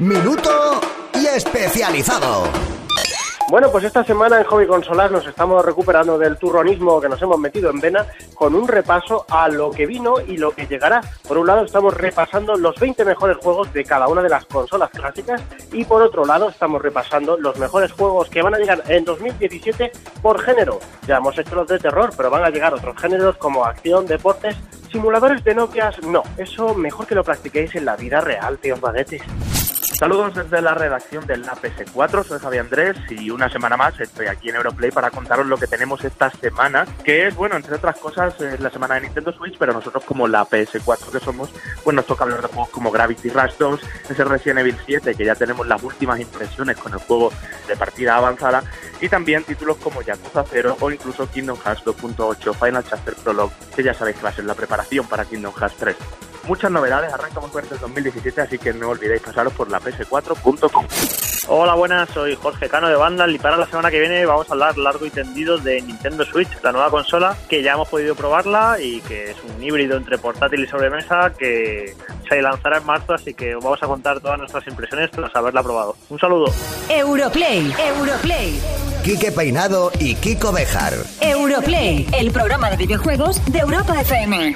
minuto y especializado. Bueno, pues esta semana en Hobby Consolas nos estamos recuperando del turronismo que nos hemos metido en vena con un repaso a lo que vino y lo que llegará. Por un lado estamos repasando los 20 mejores juegos de cada una de las consolas clásicas y por otro lado estamos repasando los mejores juegos que van a llegar en 2017 por género. Ya hemos hecho los de terror, pero van a llegar otros géneros como acción, deportes, simuladores de Nokias. No, eso mejor que lo practiquéis en la vida real, tíos baguetes. Saludos desde la redacción del PS4, soy Javier Andrés y una semana más estoy aquí en Europlay para contaros lo que tenemos esta semana, que es, bueno, entre otras cosas, es la semana de Nintendo Switch, pero nosotros como la PS4 que somos, pues nos toca hablar de juegos como Gravity Rush 2, ese Resident Evil 7, que ya tenemos las últimas impresiones con el juego de partida avanzada, y también títulos como Yakuza 0 o incluso Kingdom Hearts 2.8 Final Chapter Prologue, que ya sabéis que va a ser la preparación para Kingdom Hearts 3 muchas novedades, arrancamos fuerte el 2017, así que no olvidéis pasaros por la ps4.com. Hola, buenas, soy Jorge Cano de Vandal y para la semana que viene vamos a hablar largo y tendido de Nintendo Switch, la nueva consola que ya hemos podido probarla y que es un híbrido entre portátil y sobremesa que se lanzará en marzo, así que vamos a contar todas nuestras impresiones tras haberla probado. Un saludo. Europlay, Europlay. Quique Peinado y Kiko Bejar. Europlay, el programa de videojuegos de Europa FM.